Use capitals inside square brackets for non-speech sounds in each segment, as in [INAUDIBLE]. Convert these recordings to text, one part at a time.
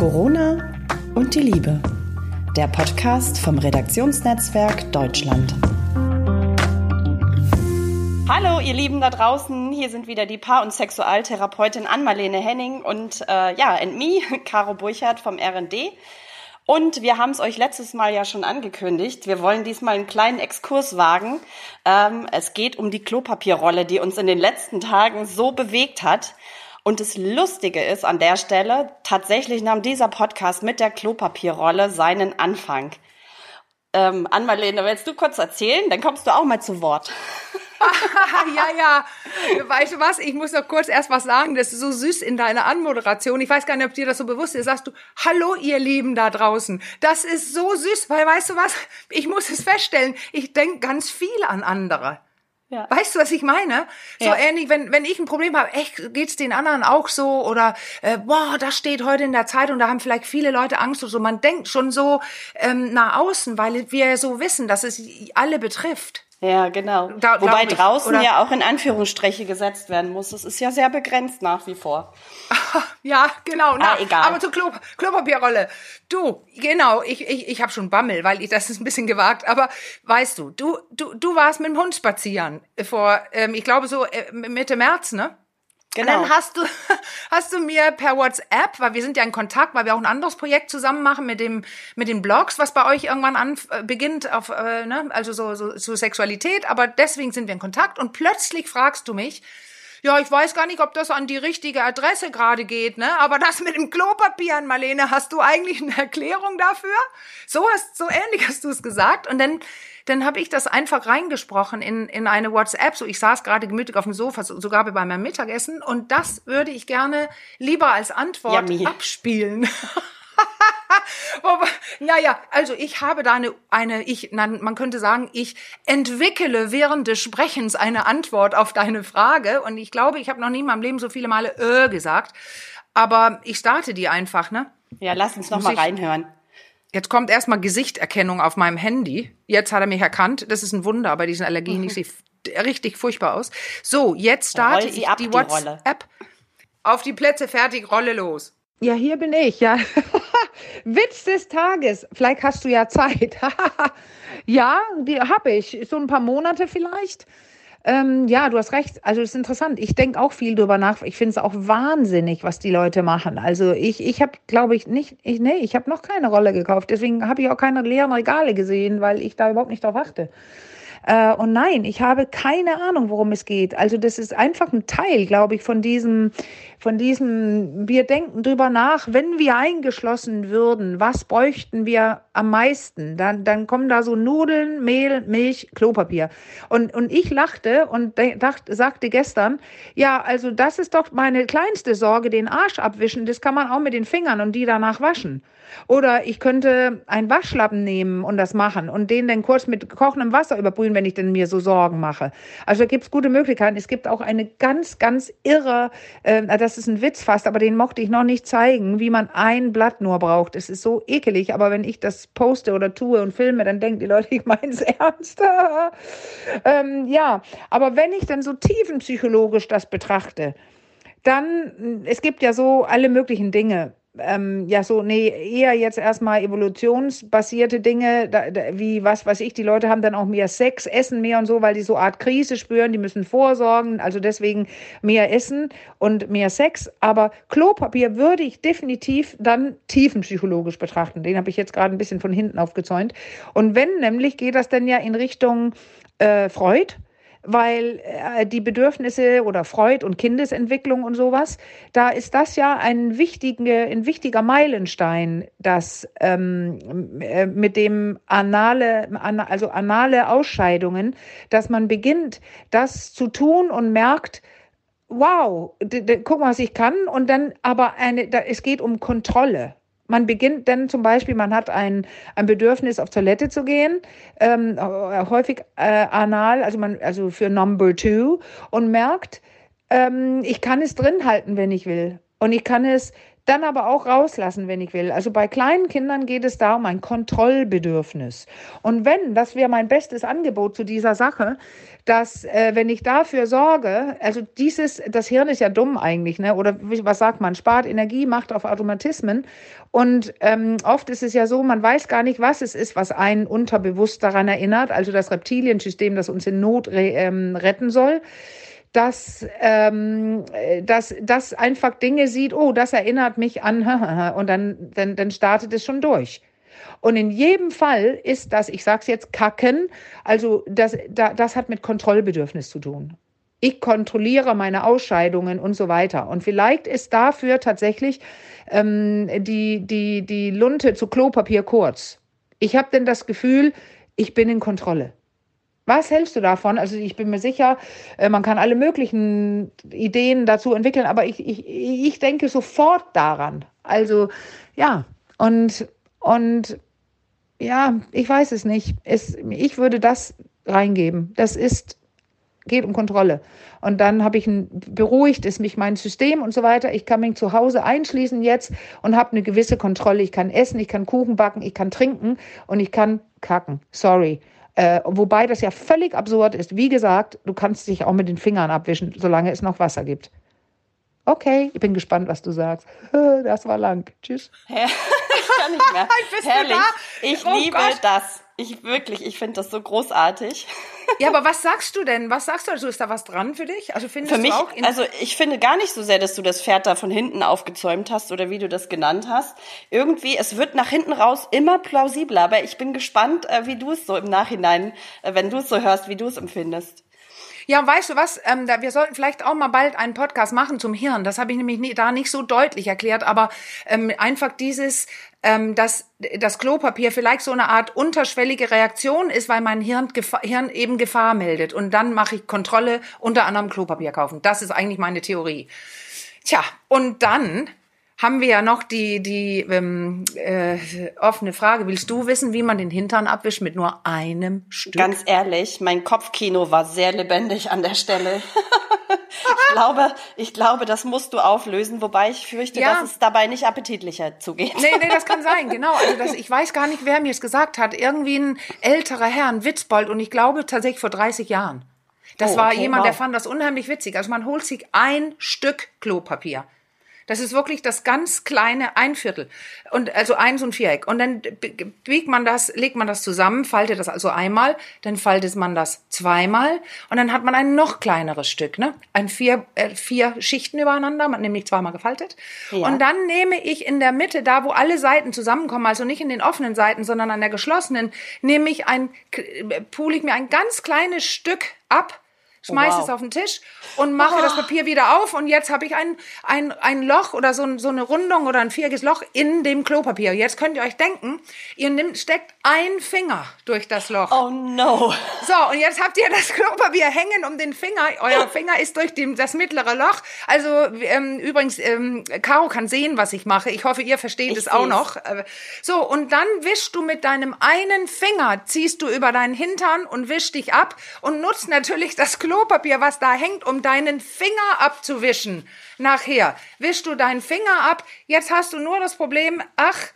Corona und die Liebe. Der Podcast vom Redaktionsnetzwerk Deutschland. Hallo, ihr Lieben da draußen. Hier sind wieder die Paar- und Sexualtherapeutin Ann-Marlene Henning und äh, ja, and me, [LAUGHS] Caro Burchardt vom RD. Und wir haben es euch letztes Mal ja schon angekündigt. Wir wollen diesmal einen kleinen Exkurs wagen. Ähm, es geht um die Klopapierrolle, die uns in den letzten Tagen so bewegt hat. Und das Lustige ist an der Stelle, tatsächlich nahm dieser Podcast mit der Klopapierrolle seinen Anfang. Ähm, Ann-Marlene, willst du kurz erzählen? Dann kommst du auch mal zu Wort. [LAUGHS] ja, ja. Weißt du was? Ich muss noch kurz erst was sagen. Das ist so süß in deiner Anmoderation. Ich weiß gar nicht, ob dir das so bewusst ist. Sagst du, hallo ihr Lieben da draußen. Das ist so süß, weil weißt du was? Ich muss es feststellen. Ich denke ganz viel an andere. Ja. Weißt du, was ich meine? So ja. ähnlich, wenn, wenn ich ein Problem habe, echt, geht's den anderen auch so? Oder, äh, boah, das steht heute in der Zeitung, da haben vielleicht viele Leute Angst oder so. Man denkt schon so ähm, nach außen, weil wir so wissen, dass es alle betrifft. Ja, genau. Da, Wobei draußen Oder ja auch in Anführungsstriche gesetzt werden muss. Das ist ja sehr begrenzt nach wie vor. [LAUGHS] ja, genau. Na, ah, egal. Aber zur Klo Klopapierrolle. Du, genau, ich, ich, ich habe schon Bammel, weil ich das ist ein bisschen gewagt. Aber weißt du, du, du, du warst mit dem Hund spazieren vor, ähm, ich glaube so äh, Mitte März, ne? Genau. Und dann hast du, [LAUGHS] hast du mir per WhatsApp, weil wir sind ja in Kontakt, weil wir auch ein anderes Projekt zusammen machen mit dem, mit den Blogs, was bei euch irgendwann an, äh, beginnt auf, äh, ne, also so, so, so Sexualität, aber deswegen sind wir in Kontakt und plötzlich fragst du mich, ja, ich weiß gar nicht, ob das an die richtige Adresse gerade geht, ne? Aber das mit dem Klopapier an Marlene, hast du eigentlich eine Erklärung dafür? So hast, so ähnlich hast du es gesagt. Und dann dann habe ich das einfach reingesprochen in, in eine WhatsApp. So, ich saß gerade gemütlich auf dem Sofa, sogar bei meinem Mittagessen. Und das würde ich gerne lieber als Antwort Yummy. abspielen. [LAUGHS] [LAUGHS] naja, also ich habe da eine, eine ich, man könnte sagen, ich entwickle während des Sprechens eine Antwort auf deine Frage. Und ich glaube, ich habe noch nie in meinem Leben so viele Male äh gesagt. Aber ich starte die einfach, ne? Ja, lass uns noch Muss mal reinhören. Jetzt kommt erstmal Gesichterkennung auf meinem Handy. Jetzt hat er mich erkannt. Das ist ein Wunder bei diesen Allergien. Ich [LAUGHS] sehe richtig furchtbar aus. So, jetzt starte ich die, die WhatsApp. Auf die Plätze, fertig, Rolle los. Ja, hier bin ich, ja. [LAUGHS] [LAUGHS] Witz des Tages. Vielleicht hast du ja Zeit. [LAUGHS] ja, die habe ich. So ein paar Monate vielleicht. Ähm, ja, du hast recht. Also es ist interessant. Ich denke auch viel drüber nach. Ich finde es auch wahnsinnig, was die Leute machen. Also ich, ich habe, glaube ich, nicht, ich, nee, ich habe noch keine Rolle gekauft. Deswegen habe ich auch keine leeren Regale gesehen, weil ich da überhaupt nicht drauf achte. Äh, und nein, ich habe keine Ahnung, worum es geht. Also das ist einfach ein Teil, glaube ich, von diesem, von diesem, wir denken drüber nach, wenn wir eingeschlossen würden, was bräuchten wir am meisten? Dann, dann kommen da so Nudeln, Mehl, Milch, Klopapier. Und, und ich lachte und dachte, sagte gestern, ja, also das ist doch meine kleinste Sorge, den Arsch abwischen, das kann man auch mit den Fingern und die danach waschen. Oder ich könnte einen Waschlappen nehmen und das machen und den dann kurz mit kochendem Wasser überbrühen, wenn ich denn mir so Sorgen mache. Also da gibt es gute Möglichkeiten. Es gibt auch eine ganz, ganz irre, äh, das ist ein Witz fast, aber den mochte ich noch nicht zeigen, wie man ein Blatt nur braucht. Es ist so ekelig, aber wenn ich das poste oder tue und filme, dann denken die Leute, [LAUGHS] ich meine es ernst. [LAUGHS] ähm, ja, aber wenn ich dann so tiefenpsychologisch das betrachte, dann, es gibt ja so alle möglichen Dinge ähm, ja so, nee, eher jetzt erstmal evolutionsbasierte Dinge, da, da, wie was weiß ich, die Leute haben dann auch mehr Sex, essen mehr und so, weil die so Art Krise spüren, die müssen vorsorgen, also deswegen mehr Essen und mehr Sex. Aber Klopapier würde ich definitiv dann tiefenpsychologisch betrachten. Den habe ich jetzt gerade ein bisschen von hinten aufgezäunt. Und wenn nämlich, geht das dann ja in Richtung äh, Freud weil äh, die Bedürfnisse oder Freud und Kindesentwicklung und sowas, da ist das ja ein wichtiger, ein wichtiger Meilenstein, dass ähm, äh, mit dem anale, also anale Ausscheidungen, dass man beginnt, das zu tun und merkt, wow, guck mal, was ich kann und dann aber eine, da, es geht um Kontrolle. Man beginnt dann zum Beispiel, man hat ein, ein Bedürfnis, auf Toilette zu gehen, ähm, häufig äh, anal, also, man, also für Number Two, und merkt, ähm, ich kann es drin halten, wenn ich will. Und ich kann es dann aber auch rauslassen, wenn ich will. Also bei kleinen Kindern geht es da um ein Kontrollbedürfnis. Und wenn, das wäre mein bestes Angebot zu dieser Sache, dass äh, wenn ich dafür sorge, also dieses, das Hirn ist ja dumm eigentlich, ne? Oder was sagt man, spart Energie, macht auf Automatismen. Und ähm, oft ist es ja so, man weiß gar nicht, was es ist, was einen unterbewusst daran erinnert, also das Reptiliensystem, das uns in Not re ähm, retten soll dass, ähm, dass das einfach Dinge sieht, oh, das erinnert mich an, [LAUGHS] und dann, dann, dann startet es schon durch. Und in jedem Fall ist das, ich sage es jetzt, Kacken, also das, das hat mit Kontrollbedürfnis zu tun. Ich kontrolliere meine Ausscheidungen und so weiter. Und vielleicht ist dafür tatsächlich ähm, die, die, die Lunte zu Klopapier kurz. Ich habe denn das Gefühl, ich bin in Kontrolle. Was hältst du davon? Also ich bin mir sicher, äh, man kann alle möglichen Ideen dazu entwickeln, aber ich, ich, ich denke sofort daran. Also ja, und, und ja, ich weiß es nicht. Es, ich würde das reingeben. Das ist, geht um Kontrolle. Und dann habe ich ein, beruhigt ist mich mein System und so weiter. Ich kann mich zu Hause einschließen jetzt und habe eine gewisse Kontrolle. Ich kann essen, ich kann Kuchen backen, ich kann trinken und ich kann kacken. Sorry. Äh, wobei das ja völlig absurd ist. Wie gesagt, du kannst dich auch mit den Fingern abwischen, solange es noch Wasser gibt. Okay, ich bin gespannt, was du sagst. [LAUGHS] Das war lang. Tschüss. [LAUGHS] Ich kann nicht mehr. [LAUGHS] Herrlich. Ich oh liebe Gott. das. Ich wirklich, ich finde das so großartig. Ja, aber was sagst du denn? Was sagst du? Also ist da was dran für dich? Also findest für mich, du auch also ich finde gar nicht so sehr, dass du das Pferd da von hinten aufgezäumt hast oder wie du das genannt hast. Irgendwie, es wird nach hinten raus immer plausibler, aber ich bin gespannt, äh, wie du es so im Nachhinein, äh, wenn du es so hörst, wie du es empfindest. Ja, weißt du was? Ähm, da, wir sollten vielleicht auch mal bald einen Podcast machen zum Hirn. Das habe ich nämlich nie, da nicht so deutlich erklärt, aber ähm, einfach dieses, ähm, dass das Klopapier vielleicht so eine Art unterschwellige Reaktion ist, weil mein Hirn, Gefahr, Hirn eben Gefahr meldet. Und dann mache ich Kontrolle, unter anderem Klopapier kaufen. Das ist eigentlich meine Theorie. Tja, und dann haben wir ja noch die, die ähm, äh, offene Frage. Willst du wissen, wie man den Hintern abwischt mit nur einem Stück? Ganz ehrlich, mein Kopfkino war sehr lebendig an der Stelle. [LAUGHS] ich glaube, ich glaube, das musst du auflösen, wobei ich fürchte, ja. dass es dabei nicht appetitlicher zugeht. Nee, nee, das kann sein, genau. Also das, ich weiß gar nicht, wer mir es gesagt hat. Irgendwie ein älterer Herr, ein Witzbold, und ich glaube tatsächlich vor 30 Jahren. Das oh, okay, war jemand, wow. der fand das unheimlich witzig. Also man holt sich ein Stück Klopapier. Das ist wirklich das ganz kleine Einviertel. Und also eins und Viereck. Und dann biegt man das, legt man das zusammen, faltet das also einmal, dann faltet man das zweimal und dann hat man ein noch kleineres Stück, ne? Ein vier, äh, vier Schichten übereinander, nämlich zweimal gefaltet. Ja. Und dann nehme ich in der Mitte, da wo alle Seiten zusammenkommen, also nicht in den offenen Seiten, sondern an der geschlossenen, nehme ich ein, äh, pule ich mir ein ganz kleines Stück ab schmeiße wow. es auf den Tisch und mache oh. das Papier wieder auf und jetzt habe ich ein, ein, ein Loch oder so, so eine Rundung oder ein viereckiges Loch in dem Klopapier. Jetzt könnt ihr euch denken, ihr nimmt, steckt ein Finger durch das Loch. Oh no. So, und jetzt habt ihr das Klopapier hängen um den Finger. Euer Finger ist durch dem, das mittlere Loch. Also ähm, übrigens, ähm, Caro kann sehen, was ich mache. Ich hoffe, ihr versteht ich es auch noch. Äh, so, und dann wischst du mit deinem einen Finger, ziehst du über deinen Hintern und wischst dich ab und nutzt natürlich das Klopapier, was da hängt, um deinen Finger abzuwischen. Nachher wischst du deinen Finger ab. Jetzt hast du nur das Problem, ach,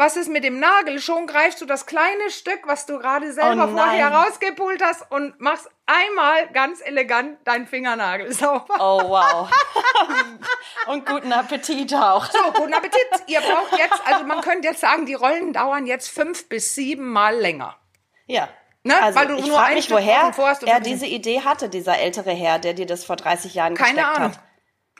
was ist mit dem Nagel? Schon greifst du das kleine Stück, was du gerade selber oh vorher rausgepult hast und machst einmal ganz elegant deinen Fingernagel [LAUGHS] sauber. Oh wow. [LAUGHS] und guten Appetit auch. So, guten Appetit. Ihr braucht jetzt, also man könnte jetzt sagen, die Rollen dauern jetzt fünf bis sieben Mal länger. Ja. Ne? Also, Weil du ich frage mich, woher er diese Idee hatte, dieser ältere Herr, der dir das vor 30 Jahren Keine Ahnung. hat.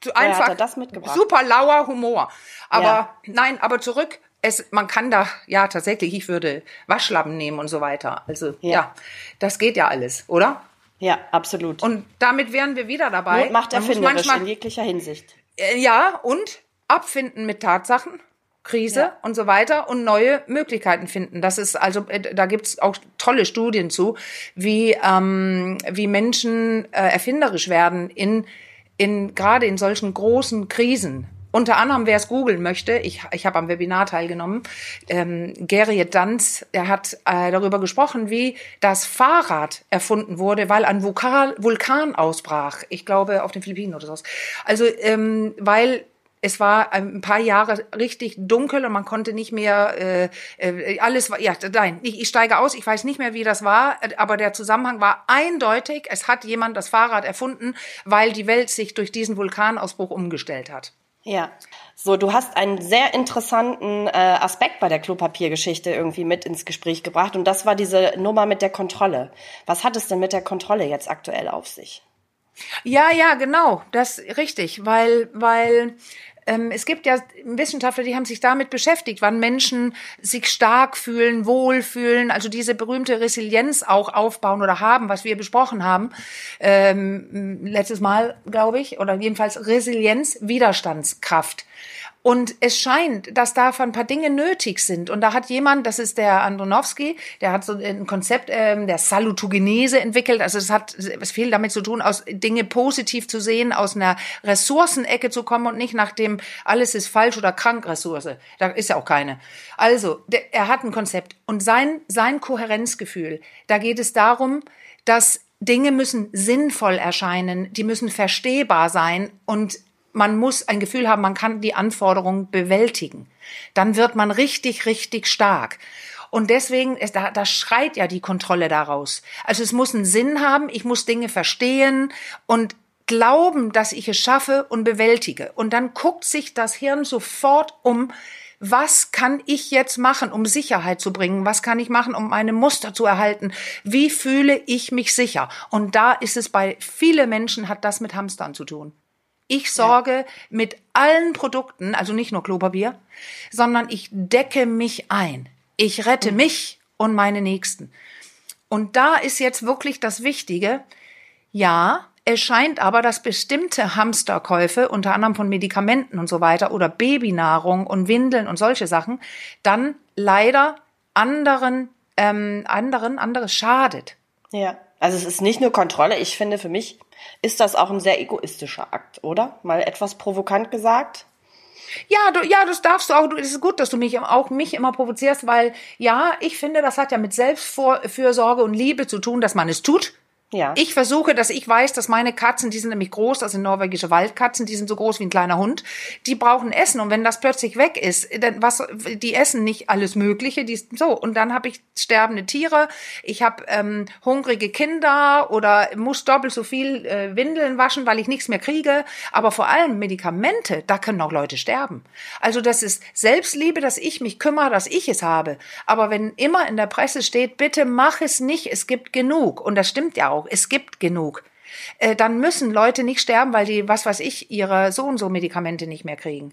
Zu einfach hat er das mitgebracht? super lauer Humor. Aber ja. nein, aber zurück. Es, man kann da, ja, tatsächlich, ich würde Waschlappen nehmen und so weiter. Also, ja, ja das geht ja alles, oder? Ja, absolut. Und damit wären wir wieder dabei. Not macht erfinderisch manchmal, in jeglicher Hinsicht. Äh, ja, und abfinden mit Tatsachen. Krise ja. und so weiter und neue Möglichkeiten finden. Das ist also, äh, da gibt's auch tolle Studien zu, wie, ähm, wie Menschen äh, erfinderisch werden in, in gerade in solchen großen Krisen. Unter anderem, wer es googeln möchte, ich, ich habe am Webinar teilgenommen, ähm, Gerrit Danz, der hat äh, darüber gesprochen, wie das Fahrrad erfunden wurde, weil ein Vulkan, Vulkan ausbrach. Ich glaube, auf den Philippinen oder so. Also, ähm, weil Es war ein paar Jahre richtig dunkel und man konnte nicht mehr äh, äh, alles war ja nein ich, ich steige aus ich weiß nicht mehr wie das war aber der Zusammenhang war eindeutig es hat jemand das Fahrrad erfunden weil die Welt sich durch diesen Vulkanausbruch umgestellt hat ja. So du hast einen sehr interessanten äh, Aspekt bei der Klopapiergeschichte irgendwie mit ins Gespräch gebracht und das war diese Nummer mit der Kontrolle. Was hat es denn mit der Kontrolle jetzt aktuell auf sich? Ja, ja, genau, das richtig, weil, weil es gibt ja Wissenschaftler, die haben sich damit beschäftigt, wann Menschen sich stark fühlen, wohlfühlen, also diese berühmte Resilienz auch aufbauen oder haben, was wir besprochen haben, ähm, letztes Mal, glaube ich, oder jedenfalls Resilienz, Widerstandskraft. Und es scheint, dass da ein paar Dinge nötig sind. Und da hat jemand, das ist der Andronowski, der hat so ein Konzept ähm, der Salutogenese entwickelt. Also es hat es viel damit zu tun, aus Dinge positiv zu sehen, aus einer Ressourcenecke zu kommen und nicht nach dem alles ist falsch oder krank Ressource. Da ist ja auch keine. Also der, er hat ein Konzept und sein sein Kohärenzgefühl. Da geht es darum, dass Dinge müssen sinnvoll erscheinen, die müssen verstehbar sein und man muss ein Gefühl haben, man kann die Anforderungen bewältigen. Dann wird man richtig, richtig stark. Und deswegen, da, da schreit ja die Kontrolle daraus. Also es muss einen Sinn haben, ich muss Dinge verstehen und glauben, dass ich es schaffe und bewältige. Und dann guckt sich das Hirn sofort um, was kann ich jetzt machen, um Sicherheit zu bringen? Was kann ich machen, um meine Muster zu erhalten? Wie fühle ich mich sicher? Und da ist es bei vielen Menschen hat das mit Hamstern zu tun. Ich sorge ja. mit allen Produkten, also nicht nur Klopapier, sondern ich decke mich ein. Ich rette mhm. mich und meine Nächsten. Und da ist jetzt wirklich das Wichtige. Ja, es scheint aber, dass bestimmte Hamsterkäufe, unter anderem von Medikamenten und so weiter, oder Babynahrung und Windeln und solche Sachen, dann leider anderen, ähm, anderen, anderes schadet. Ja, also es ist nicht nur Kontrolle. Ich finde, für mich ist das auch ein sehr egoistischer Akt, oder? Mal etwas provokant gesagt. Ja, du, ja, das darfst du auch. Es ist gut, dass du mich auch mich immer provozierst, weil ja, ich finde, das hat ja mit Selbstfürsorge und Liebe zu tun, dass man es tut. Ja. Ich versuche, dass ich weiß, dass meine Katzen, die sind nämlich groß, das sind norwegische Waldkatzen, die sind so groß wie ein kleiner Hund, die brauchen Essen und wenn das plötzlich weg ist, dann was die essen nicht alles Mögliche, die so und dann habe ich sterbende Tiere, ich habe ähm, hungrige Kinder oder muss doppelt so viel äh, Windeln waschen, weil ich nichts mehr kriege, aber vor allem Medikamente, da können auch Leute sterben. Also das ist Selbstliebe, dass ich mich kümmere, dass ich es habe. Aber wenn immer in der Presse steht, bitte mach es nicht, es gibt genug und das stimmt ja auch auch. Es gibt genug. Äh, dann müssen Leute nicht sterben, weil die, was weiß ich, ihre so und so Medikamente nicht mehr kriegen.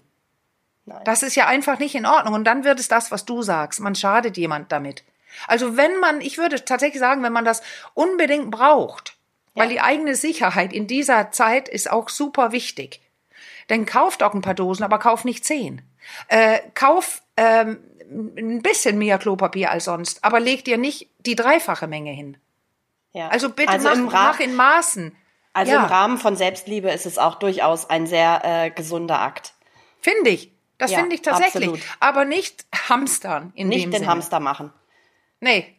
Nein. Das ist ja einfach nicht in Ordnung. Und dann wird es das, was du sagst. Man schadet jemand damit. Also wenn man, ich würde tatsächlich sagen, wenn man das unbedingt braucht, ja. weil die eigene Sicherheit in dieser Zeit ist auch super wichtig. Dann kauft auch ein paar Dosen, aber kauf nicht zehn. Äh, kauf ähm, ein bisschen mehr Klopapier als sonst, aber leg dir nicht die dreifache Menge hin. Ja. Also bitte also mach, mach in Maßen. Also ja. im Rahmen von Selbstliebe ist es auch durchaus ein sehr äh, gesunder Akt. Finde ich. Das ja, finde ich tatsächlich. Absolut. Aber nicht hamstern in nicht dem den Sinne. Hamster machen. Nee.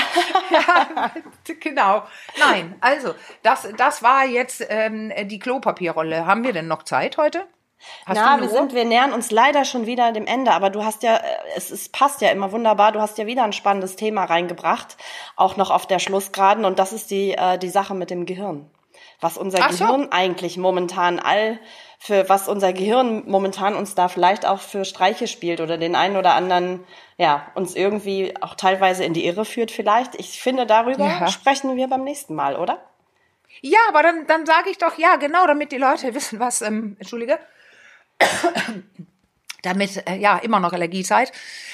[LAUGHS] ja, genau. Nein, also das, das war jetzt ähm, die Klopapierrolle. Haben wir denn noch Zeit heute? Hast Na, wir sind, wir nähern uns leider schon wieder dem Ende, aber du hast ja, es, es passt ja immer wunderbar, du hast ja wieder ein spannendes Thema reingebracht, auch noch auf der Schlussgraden, und das ist die, äh, die Sache mit dem Gehirn. Was unser Ach Gehirn so. eigentlich momentan all, für was unser Gehirn momentan uns da vielleicht auch für Streiche spielt oder den einen oder anderen, ja, uns irgendwie auch teilweise in die Irre führt vielleicht. Ich finde, darüber ja. sprechen wir beim nächsten Mal, oder? Ja, aber dann, dann sage ich doch ja, genau, damit die Leute [LAUGHS] wissen, was, ähm, entschuldige, [COUGHS] damit, äh, ja, immer noch Allergiezeit,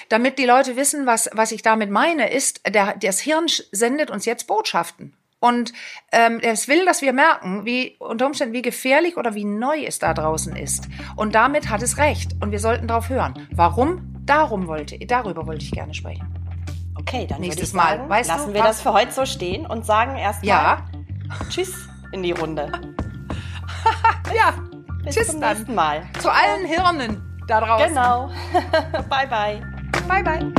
damit die Leute wissen, was, was ich damit meine, ist, der, das Hirn sendet uns jetzt Botschaften. Und ähm, es will, dass wir merken, wie unter Umständen, wie gefährlich oder wie neu es da draußen ist. Und damit hat es recht. Und wir sollten darauf hören. Warum? Darum wollte, darüber wollte ich gerne sprechen. Okay, dann nächstes Mal. Sagen, weißt lassen du, wir das für heute so stehen und sagen erstmal ja. Tschüss in die Runde. [LAUGHS] ja. Bis Tschüss zum nächsten Mal. Zu allen Hirnen da draußen. Genau. [LAUGHS] bye, bye. Bye, bye.